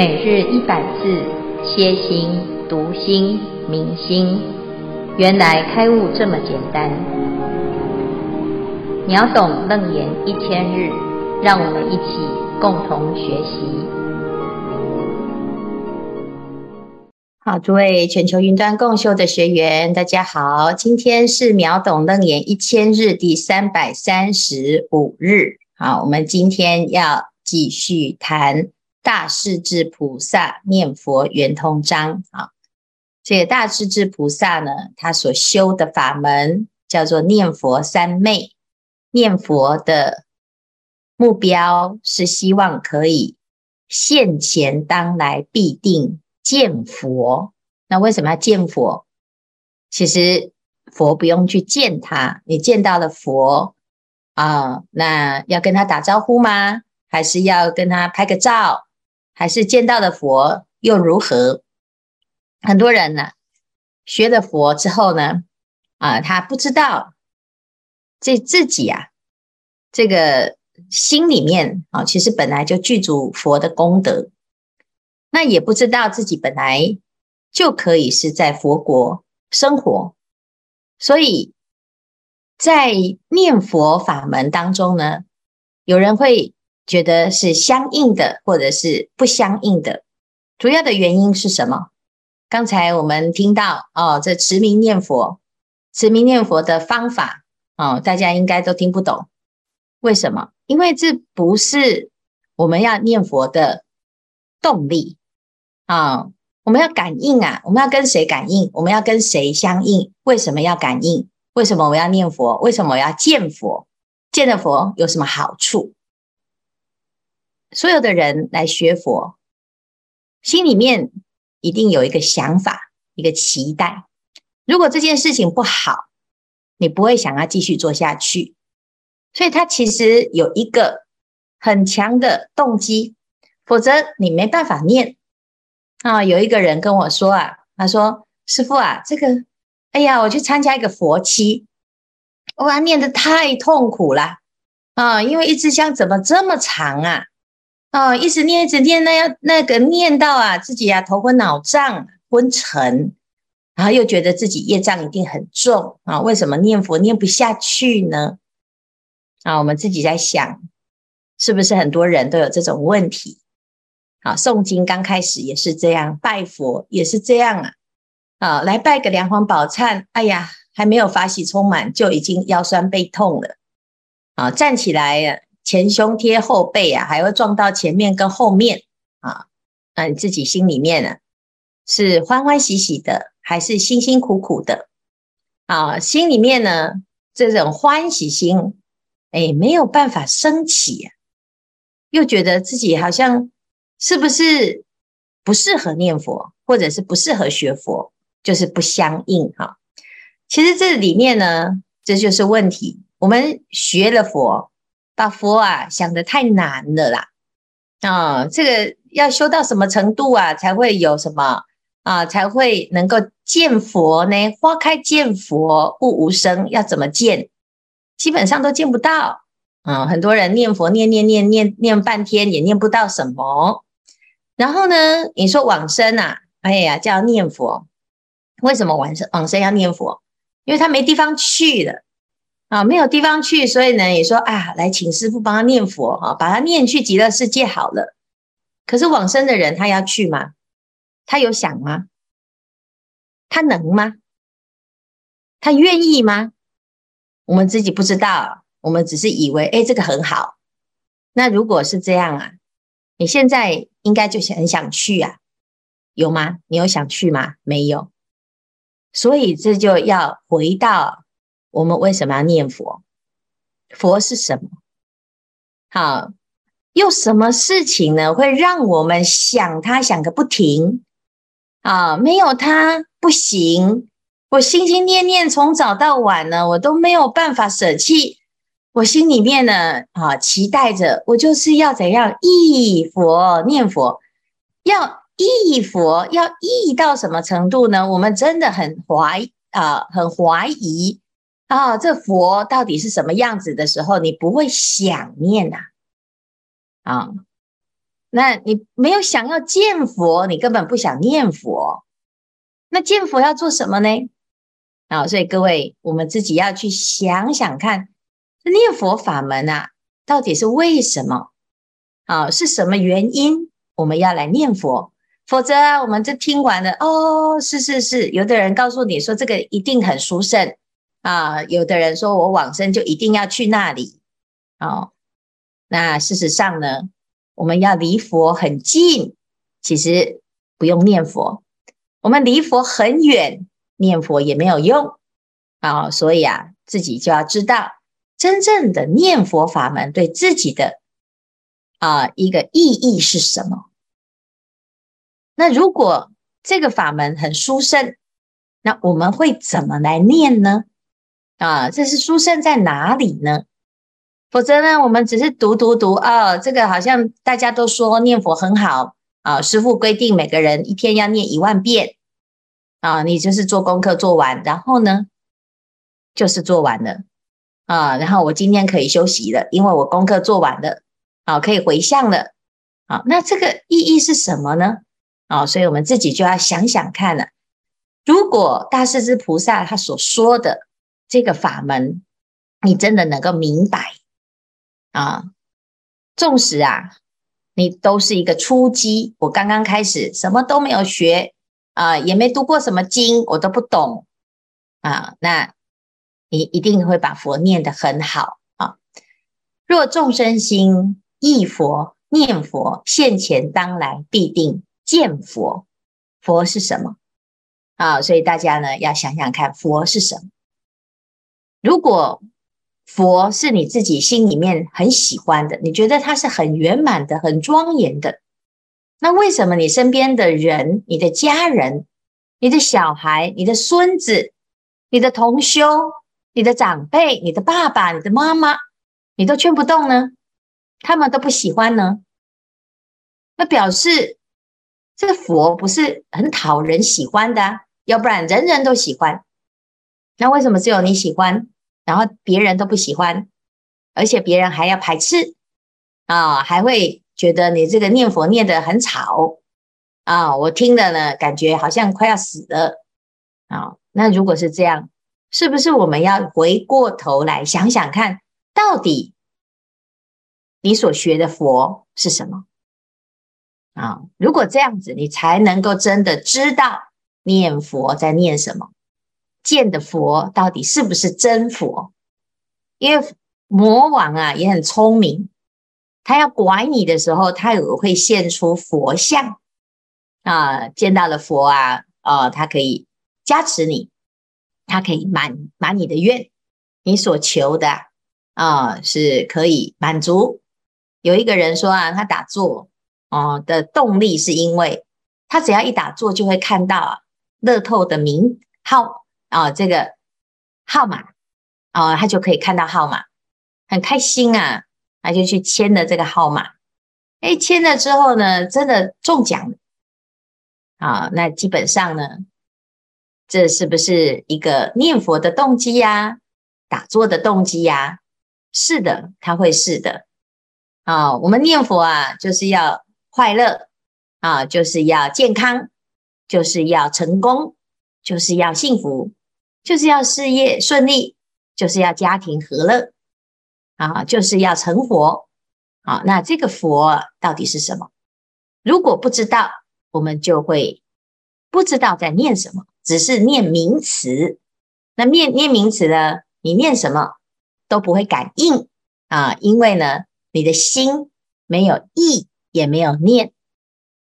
每日一百字，歇心、读心、明心，原来开悟这么简单。秒懂楞严一千日，让我们一起共同学习。好，诸位全球云端共修的学员，大家好，今天是秒懂楞严一千日第三百三十五日。好，我们今天要继续谈。大势至菩萨念佛圆通章啊，这个大势至菩萨呢，他所修的法门叫做念佛三昧。念佛的目标是希望可以现前当来必定见佛。那为什么要见佛？其实佛不用去见他，你见到了佛啊，那要跟他打招呼吗？还是要跟他拍个照？还是见到的佛又如何？很多人呢，学了佛之后呢，啊，他不知道这自己啊，这个心里面啊，其实本来就具足佛的功德，那也不知道自己本来就可以是在佛国生活，所以在念佛法门当中呢，有人会。觉得是相应的，或者是不相应的，主要的原因是什么？刚才我们听到哦，这持名念佛，持名念佛的方法哦，大家应该都听不懂。为什么？因为这不是我们要念佛的动力啊、哦，我们要感应啊，我们要跟谁感应？我们要跟谁相应？为什么要感应？为什么我要念佛？为什么我要见佛？见了佛有什么好处？所有的人来学佛，心里面一定有一个想法，一个期待。如果这件事情不好，你不会想要继续做下去。所以他其实有一个很强的动机，否则你没办法念。啊，有一个人跟我说啊，他说：“师傅啊，这个，哎呀，我去参加一个佛七，哇，念得太痛苦了啊，因为一支香怎么这么长啊？”哦，一直念，一直念，那要那个念到啊，自己啊头昏脑胀、昏沉，然后又觉得自己业障一定很重啊。为什么念佛念不下去呢？啊，我们自己在想，是不是很多人都有这种问题？啊，诵经刚开始也是这样，拜佛也是这样啊。啊，来拜个梁皇宝忏，哎呀，还没有法喜充满，就已经腰酸背痛了。啊，站起来。前胸贴后背啊，还会撞到前面跟后面啊，那你自己心里面呢，是欢欢喜喜的，还是辛辛苦苦的啊？心里面呢，这种欢喜心，哎，没有办法升起啊，又觉得自己好像是不是不适合念佛，或者是不适合学佛，就是不相应哈。其实这里面呢，这就是问题。我们学了佛。把佛啊想得太难了啦，啊，这个要修到什么程度啊，才会有什么啊，才会能够见佛呢？花开见佛，悟无生，要怎么见？基本上都见不到啊。很多人念佛念念念念念半天也念不到什么。然后呢，你说往生啊，哎呀，叫念佛，为什么往生往生要念佛？因为他没地方去了。啊，没有地方去，所以呢，也说啊，来请师傅帮他念佛啊，把他念去极乐世界好了。可是往生的人他要去吗？他有想吗？他能吗？他愿意吗？我们自己不知道，我们只是以为，哎，这个很好。那如果是这样啊，你现在应该就很想去啊，有吗？你有想去吗？没有。所以这就要回到。我们为什么要念佛？佛是什么？好，有什么事情呢？会让我们想他想个不停啊？没有他不行。我心心念念从早到晚呢，我都没有办法舍弃。我心里面呢，啊，期待着我就是要怎样忆佛念佛，要忆佛，要忆到什么程度呢？我们真的很怀啊，很怀疑。啊、这佛到底是什么样子的时候，你不会想念呐？啊、那你没有想要见佛，你根本不想念佛。那见佛要做什么呢？啊，所以各位，我们自己要去想想看，念佛法门啊，到底是为什么？啊，是什么原因我们要来念佛？否则，我们这听完了，哦，是是是，有的人告诉你说这个一定很殊胜啊，有的人说我往生就一定要去那里。哦，那事实上呢，我们要离佛很近，其实不用念佛；我们离佛很远，念佛也没有用。啊、哦，所以啊，自己就要知道真正的念佛法门对自己的啊、一个意义是什么。那如果这个法门很殊胜，那我们会怎么来念呢？啊，这是殊胜在哪里呢？否则呢，我们只是读读读啊、这个好像大家都说念佛很好啊，师父规定每个人一天要念一万遍啊，你就是做功课做完，然后呢，就是做完了啊，然后我今天可以休息了，因为我功课做完了啊，可以回向了啊，那这个意义是什么呢？啊，所以我们自己就要想想看了，如果大势至菩萨他所说的这个法门，你真的能够明白。啊，纵使啊，你都是一个初机，我刚刚开始，什么都没有学啊，也没读过什么经，我都不懂啊。那你一定会把佛念得很好啊。若众生心忆佛念佛，现前当来必定见佛。佛是什么啊？所以大家呢要想想看，佛是什么？如果佛是你自己心里面很喜欢的，你觉得它是很圆满的、很庄严的。那为什么你身边的人、你的家人、你的小孩、你的孙子、你的同修、你的长辈、你的爸爸、你的妈妈，你都劝不动呢？他们都不喜欢呢？那表示这个佛不是很讨人喜欢的，要不然人人都喜欢。那为什么只有你喜欢？然后别人都不喜欢，而且别人还要排斥啊，还会觉得你这个念佛念得很吵啊，我听了呢，感觉好像快要死了啊。那如果是这样，是不是我们要回过头来想想看，到底你所学的佛是什么啊？如果这样子，你才能够真的知道念佛在念什么。见的佛到底是不是真佛？因为魔王啊也很聪明，他要拐你的时候，他也会现出佛像啊。见到了佛啊，啊，他可以加持你，他可以满满你的愿，你所求的啊是可以满足。有一个人说啊，他打坐哦的动力是因为他只要一打坐就会看到啊乐透的名号。啊、这个号码，啊、哦，他就可以看到号码，很开心啊，他就去签了这个号码，哎，签了之后呢，真的中奖了，啊、那基本上呢，这是不是一个念佛的动机呀？打坐的动机呀？是的，他会是的，啊、我们念佛啊，就是要快乐啊，就是要健康，就是要成功，就是要幸福。就是要事业顺利，就是要家庭和乐啊，就是要成佛啊。那这个佛到底是什么？如果不知道，我们就会不知道在念什么，只是念名词。那念念名词呢？你念什么都不会感应啊，因为呢，你的心没有意，也没有念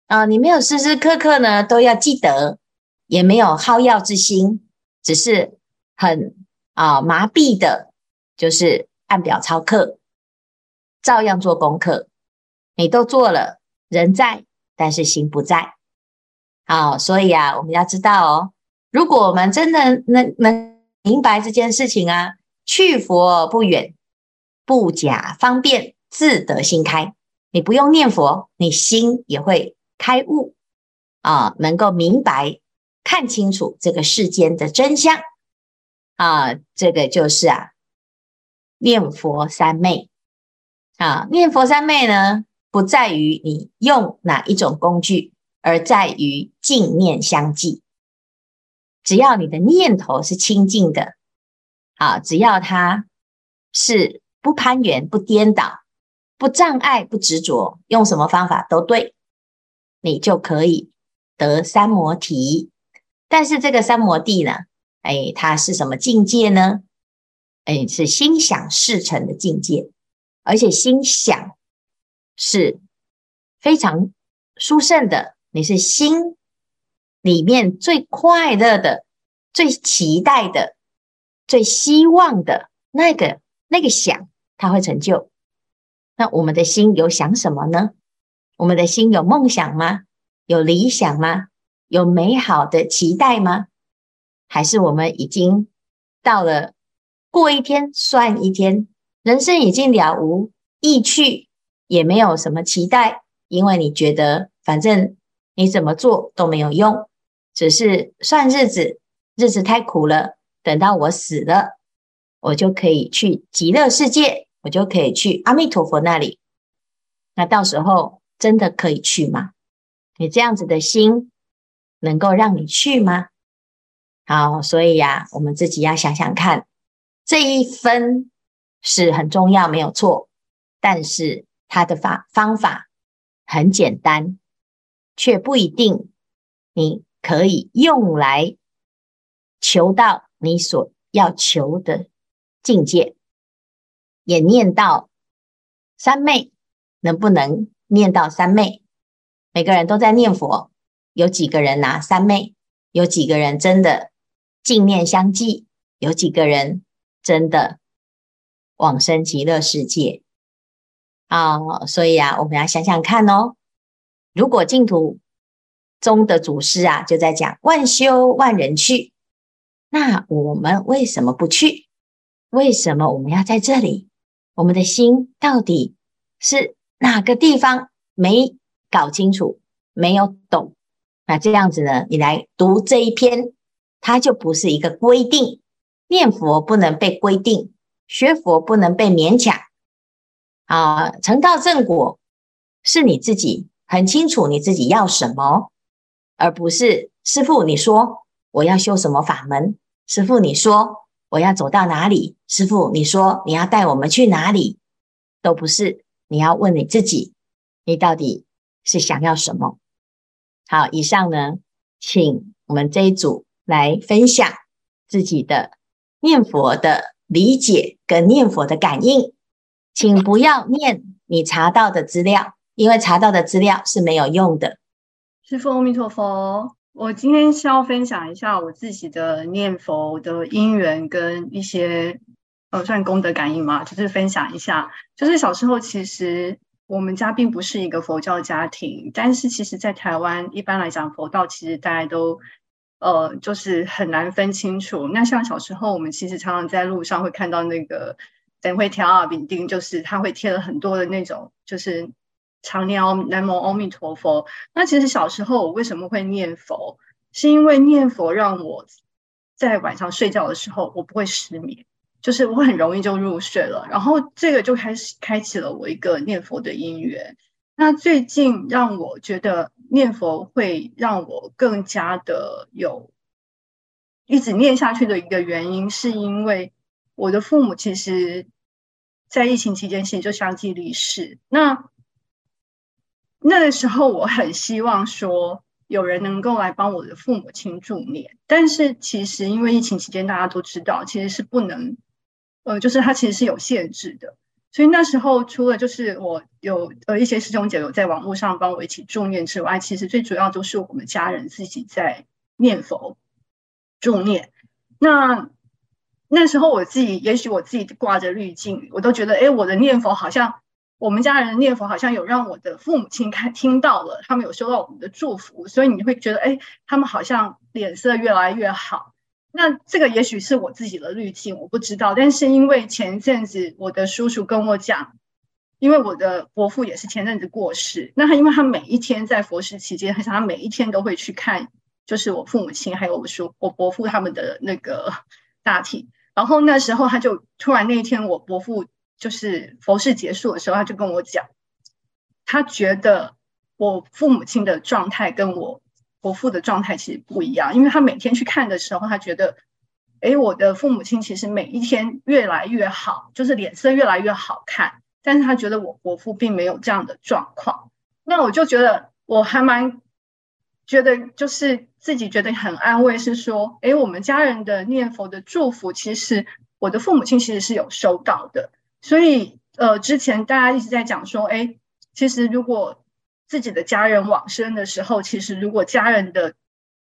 啊，你没有时时刻刻呢都要记得，也没有好药之心。只是很啊麻痹的，就是按表操课，照样做功课，你都做了，人在，但是心不在。好，所以啊，我们要知道哦，如果我们真的能能明白这件事情啊，去佛不远，不假方便，自得心开。你不用念佛，你心也会开悟啊，能够明白。看清楚这个世间的真相啊，这个就是啊，念佛三昧啊，念佛三昧呢，不在于你用哪一种工具，而在于净念相继。只要你的念头是清净的，啊，只要它是不攀缘、不颠倒、不障碍、不执着，用什么方法都对，你就可以得三摩提。但是这个三摩地呢，哎，它是什么境界呢？哎，是心想事成的境界，而且心想是非常殊胜的。你是心里面最快乐的、最期待的、最希望的那个那个想，它会成就。那我们的心有想什么呢？我们的心有梦想吗？有理想吗？有美好的期待吗？还是我们已经到了过一天算一天，人生已经了无意趣，也没有什么期待，因为你觉得反正你怎么做都没有用，只是算日子，日子太苦了，等到我死了，我就可以去极乐世界，我就可以去阿弥陀佛那里。那到时候真的可以去吗？你这样子的心能够让你去吗？好，所以呀、啊，我们自己要想想看，这一分是很重要，没有错。但是它的法方法很简单，却不一定你可以用来求到你所要求的境界。也念到三昧，能不能念到三昧？每个人都在念佛，有几个人拿三昧？有几个人真的？净念相继，有几个人真的往生极乐世界啊？所以啊，我们要想想看哦。如果净土中的祖师啊，就在讲万修万人去，那我们为什么不去？为什么我们要在这里？我们的心到底是哪个地方没搞清楚、没有懂？那这样子呢？你来读这一篇。它就不是一个规定，念佛不能被规定，学佛不能被勉强啊！成道正果是你自己很清楚你自己要什么，而不是师傅你说我要修什么法门，师傅你说我要走到哪里，师傅你说你要带我们去哪里，都不是。你要问你自己，你到底是想要什么？好，以上呢，请我们这一组。来分享自己的念佛的理解跟念佛的感应，请不要念你查到的资料，因为查到的资料是没有用的。师父阿弥陀佛，我今天是要分享一下我自己的念佛的因缘跟一些呃算功德感应嘛，就是分享一下。就是小时候其实我们家并不是一个佛教家庭，但是其实在台湾一般来讲佛道其实大家都。呃，就是很难分清楚。那像小时候，我们其实常常在路上会看到那个等会条啊、饼钉，就是他会贴了很多的那种，就是常念南无阿弥陀佛。那其实小时候我为什么会念佛？是因为念佛让我在晚上睡觉的时候，我不会失眠，就是我很容易就入睡了。然后这个就开始开启了我一个念佛的因缘。那最近让我觉得。念佛会让我更加的有一直念下去的一个原因，是因为我的父母其实，在疫情期间其实就相继离世。那那个时候，我很希望说有人能够来帮我的父母亲助念，但是其实因为疫情期间，大家都知道其实是不能，呃，就是它其实是有限制的。所以那时候，除了就是我有呃一些师兄姐有在网络上帮我一起助念之外，其实最主要都是我们家人自己在念佛助念。那那时候我自己，也许我自己挂着滤镜，我都觉得，哎，我的念佛好像我们家人的念佛好像有让我的父母亲看听到了，他们有收到我们的祝福，所以你会觉得，哎，他们好像脸色越来越好。那这个也许是我自己的滤镜，我不知道。但是因为前阵子我的叔叔跟我讲，因为我的伯父也是前阵子过世，那他因为他每一天在佛事期间，好像他每一天都会去看，就是我父母亲还有我叔我伯父他们的那个 大体。然后那时候他就突然那一天我伯父就是佛事结束的时候，他就跟我讲，他觉得我父母亲的状态跟我伯父的状态其实不一样，因为他每天去看的时候，他觉得，哎，我的父母亲其实每一天越来越好，就是脸色越来越好看，但是他觉得我伯父并没有这样的状况。那我就觉得我还蛮觉得，就是自己觉得很安慰，是说，哎，我们家人的念佛的祝福，其实我的父母亲其实是有收到的，所以。呃，之前大家一直在讲说，哎，其实如果自己的家人往生的时候，其实如果家人的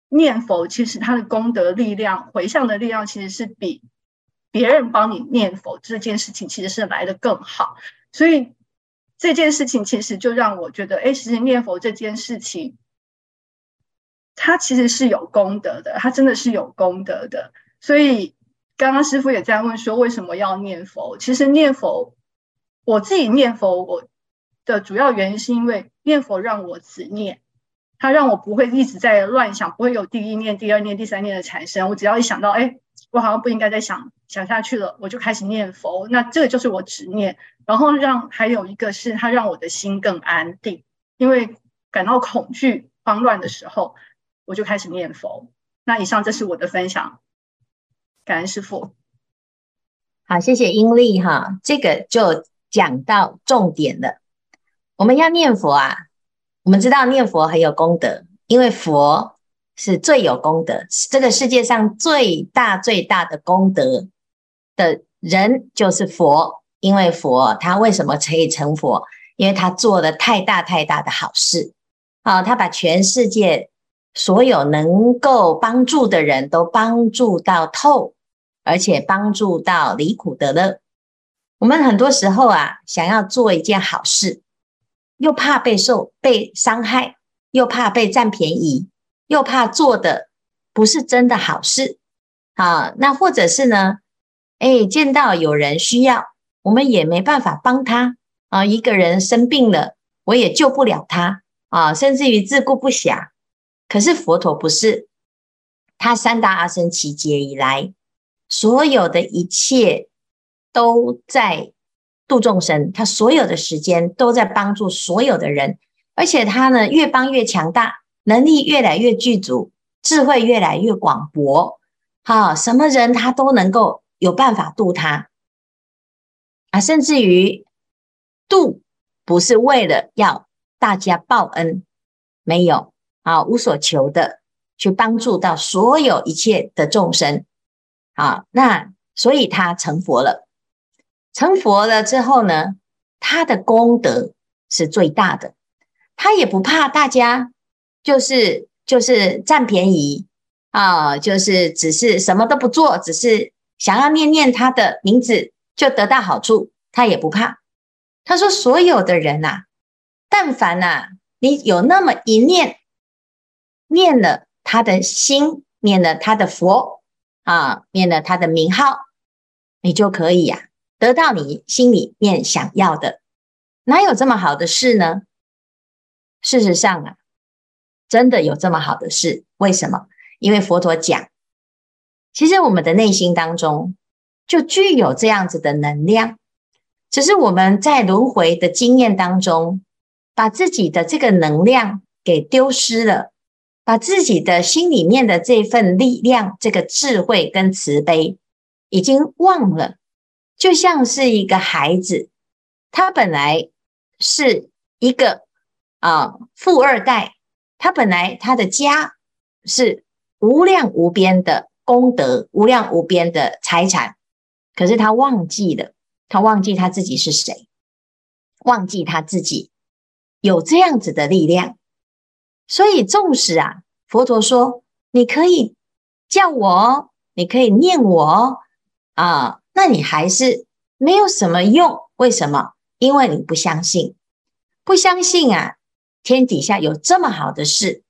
念佛，其实他的功德力量、回向的力量，其实是比别人帮你念佛这件事情，其实是来的更好。所以这件事情其实就让我觉得，哎，其实念佛这件事情，它其实是有功德的，它真的是有功德的。所以刚刚师傅也在问说，为什么要念佛？其实念佛。我自己念佛，我的主要原因是因为念佛让我执念，它让我不会一直在乱想，不会有第一念、第二念、第三念的产生。我只要一想到，哎，我好像不应该再想想下去了，我就开始念佛。那这个就是我执念，然后让还有一个是它让我的心更安定，因为感到恐惧、慌乱的时候，我就开始念佛。那以上这是我的分享，感恩师父。好，谢谢英丽哈，这个就。讲到重点了，我们要念佛啊。我们知道念佛很有功德，因为佛是最有功德，这个世界上最大最大的功德的人就是佛。因为佛他为什么可以成佛？因为他做了太大太大的好事啊！他把全世界所有能够帮助的人都帮助到透，而且帮助到离苦得乐。我们很多时候啊，想要做一件好事，又怕被受被伤害，又怕被占便宜，又怕做的不是真的好事啊。那或者是呢，哎，见到有人需要，我们也没办法帮他啊。一个人生病了，我也救不了他啊，甚至于自顾不暇。可是佛陀不是，他三大阿僧只劫以来，所有的一切。都在度众生，他所有的时间都在帮助所有的人，而且他呢越帮越强大，能力越来越具足，智慧越来越广博，哈，什么人他都能够有办法度他。啊，甚至于度不是为了要大家报恩，没有啊，无所求的去帮助到所有一切的众生，啊，那所以他成佛了。成佛了之后呢，他的功德是最大的，他也不怕大家，就是就是占便宜啊，就是只是什么都不做，只是想要念念他的名字就得到好处，他也不怕。他说：所有的人呐，但凡呐，你有那么一念，念了他的心，念了他的佛啊，念了他的名号，你就可以呀。得到你心里面想要的，哪有这么好的事呢？事实上啊，真的有这么好的事。为什么？因为佛陀讲，其实我们的内心当中就具有这样子的能量，只是我们在轮回的经验当中，把自己的这个能量给丢失了，把自己的心里面的这份力量、这个智慧跟慈悲，已经忘了。就像是一个孩子，他本来是一个啊富二代，他本来他的家是无量无边的功德，无量无边的财产，可是他忘记了，他忘记他自己是谁，忘记他自己有这样子的力量，所以纵使啊，佛陀说你可以叫我，你可以念我啊。那你还是没有什么用，为什么？因为你不相信，不相信啊！天底下有这么好的事，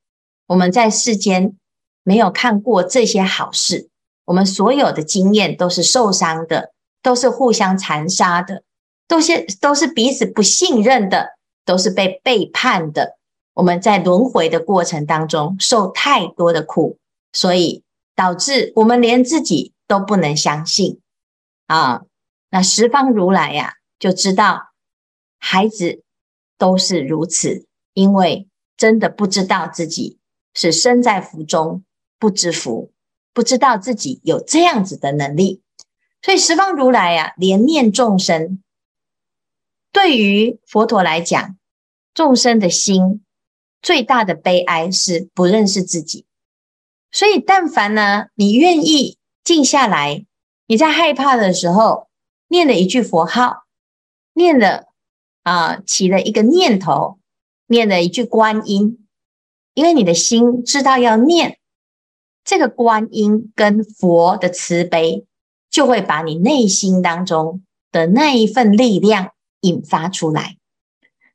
我们在世间没有看过这些好事，我们所有的经验都是受伤的，都是互相残杀的，都是都是彼此不信任的，都是被背叛的。我们在轮回的过程当中受太多的苦，所以导致我们连自己都不能相信。啊，那十方如来呀、就知道孩子都是如此，因为真的不知道自己是身在福中不知福，不知道自己有这样子的能力。所以十方如来呀、啊，怜念众生。对于佛陀来讲，众生的心最大的悲哀是不认识自己。所以，但凡呢，你愿意静下来，你在害怕的时候，念了一句佛号，念了啊，起了一个念头，念了一句观音，因为你的心知道要念这个观音跟佛的慈悲，就会把你内心当中的那一份力量引发出来。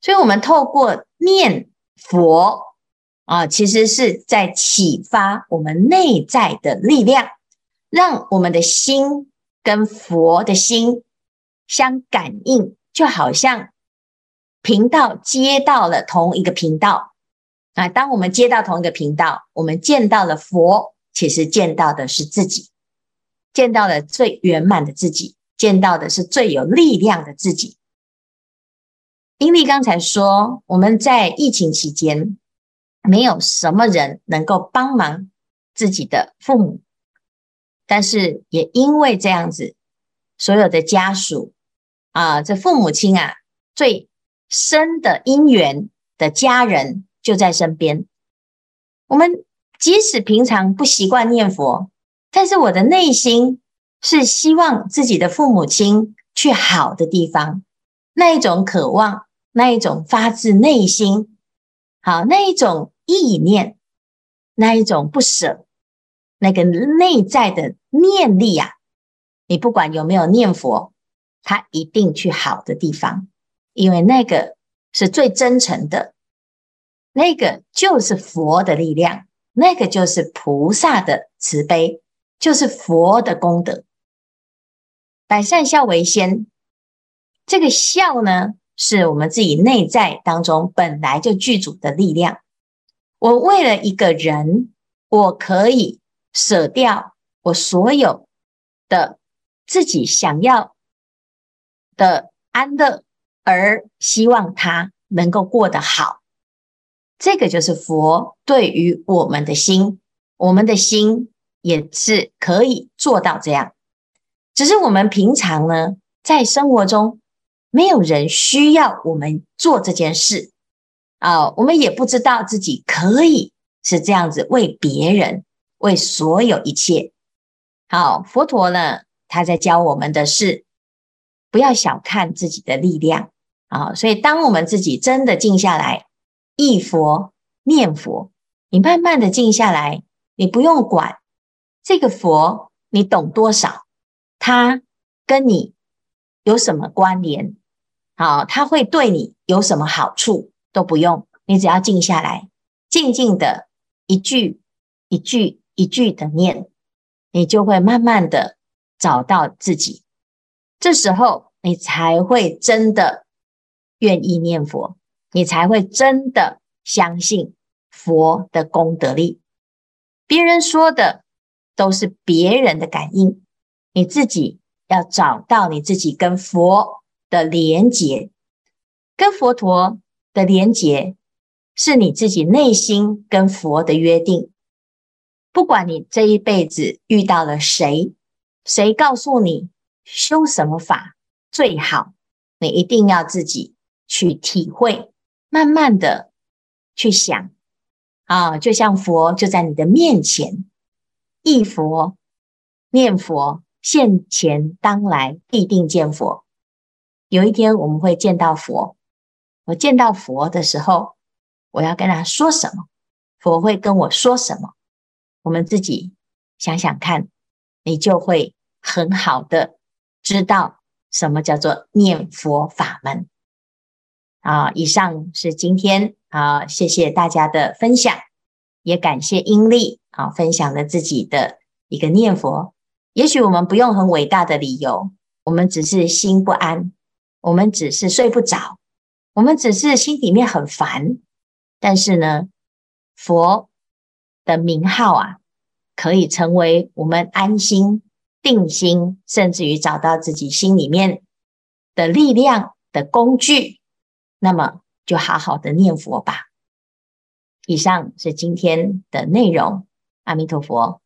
所以，我们透过念佛。啊，其实是在启发我们内在的力量，让我们的心跟佛的心相感应，就好像频道接到了同一个频道。啊，当我们接到同一个频道，我们见到了佛，其实见到的是自己，见到了最圆满的自己，见到的是最有力量的自己。因为刚才说，我们在疫情期间。没有什么人能够帮忙自己的父母，但是也因为这样子，所有的家属啊，这父母亲啊，最深的因缘的家人就在身边。我们即使平常不习惯念佛，但是我的内心是希望自己的父母亲去好的地方，那一种渴望，那一种发自内心，好，那一种。意念，那一种不舍，那个内在的念力啊，你不管有没有念佛，他一定去好的地方，因为那个是最真诚的，那个就是佛的力量，那个就是菩萨的慈悲，就是佛的功德。百善孝为先，这个孝呢，是我们自己内在当中本来就具足的力量。我为了一个人，我可以舍掉我所有的自己想要的安乐，而希望他能够过得好。这个就是佛对于我们的心，我们的心也是可以做到这样。只是我们平常呢，在生活中没有人需要我们做这件事。啊、我们也不知道自己可以是这样子为别人，为所有一切。好，佛陀呢，他在教我们的是不要小看自己的力量啊、所以，当我们自己真的静下来，忆佛念佛，你慢慢的静下来，你不用管这个佛你懂多少，他跟你有什么关联？好，他会对你有什么好处？都不用，你只要静下来，静静的一句一句一句的念，你就会慢慢的找到自己。这时候，你才会真的愿意念佛，你才会真的相信佛的功德力。别人说的都是别人的感应，你自己要找到你自己跟佛的连结，跟佛陀。的连结是你自己内心跟佛的约定。不管你这一辈子遇到了谁，谁告诉你修什么法最好，你一定要自己去体会，慢慢的去想啊，就像佛就在你的面前，忆佛念佛，现前当来必定见佛。有一天我们会见到佛。我见到佛的时候，我要跟他说什么？佛会跟我说什么？我们自己想想看，你就会很好的知道什么叫做念佛法门。啊，以上是今天啊，谢谢大家的分享，也感谢英利啊分享了自己的一个念佛。也许我们不用很伟大的理由，我们只是心不安，我们只是睡不着。我们只是心里面很烦，但是呢，佛的名号啊，可以成为我们安心、定心，甚至于找到自己心里面的力量的工具。那么，就好好的念佛吧。以上是今天的内容，阿弥陀佛。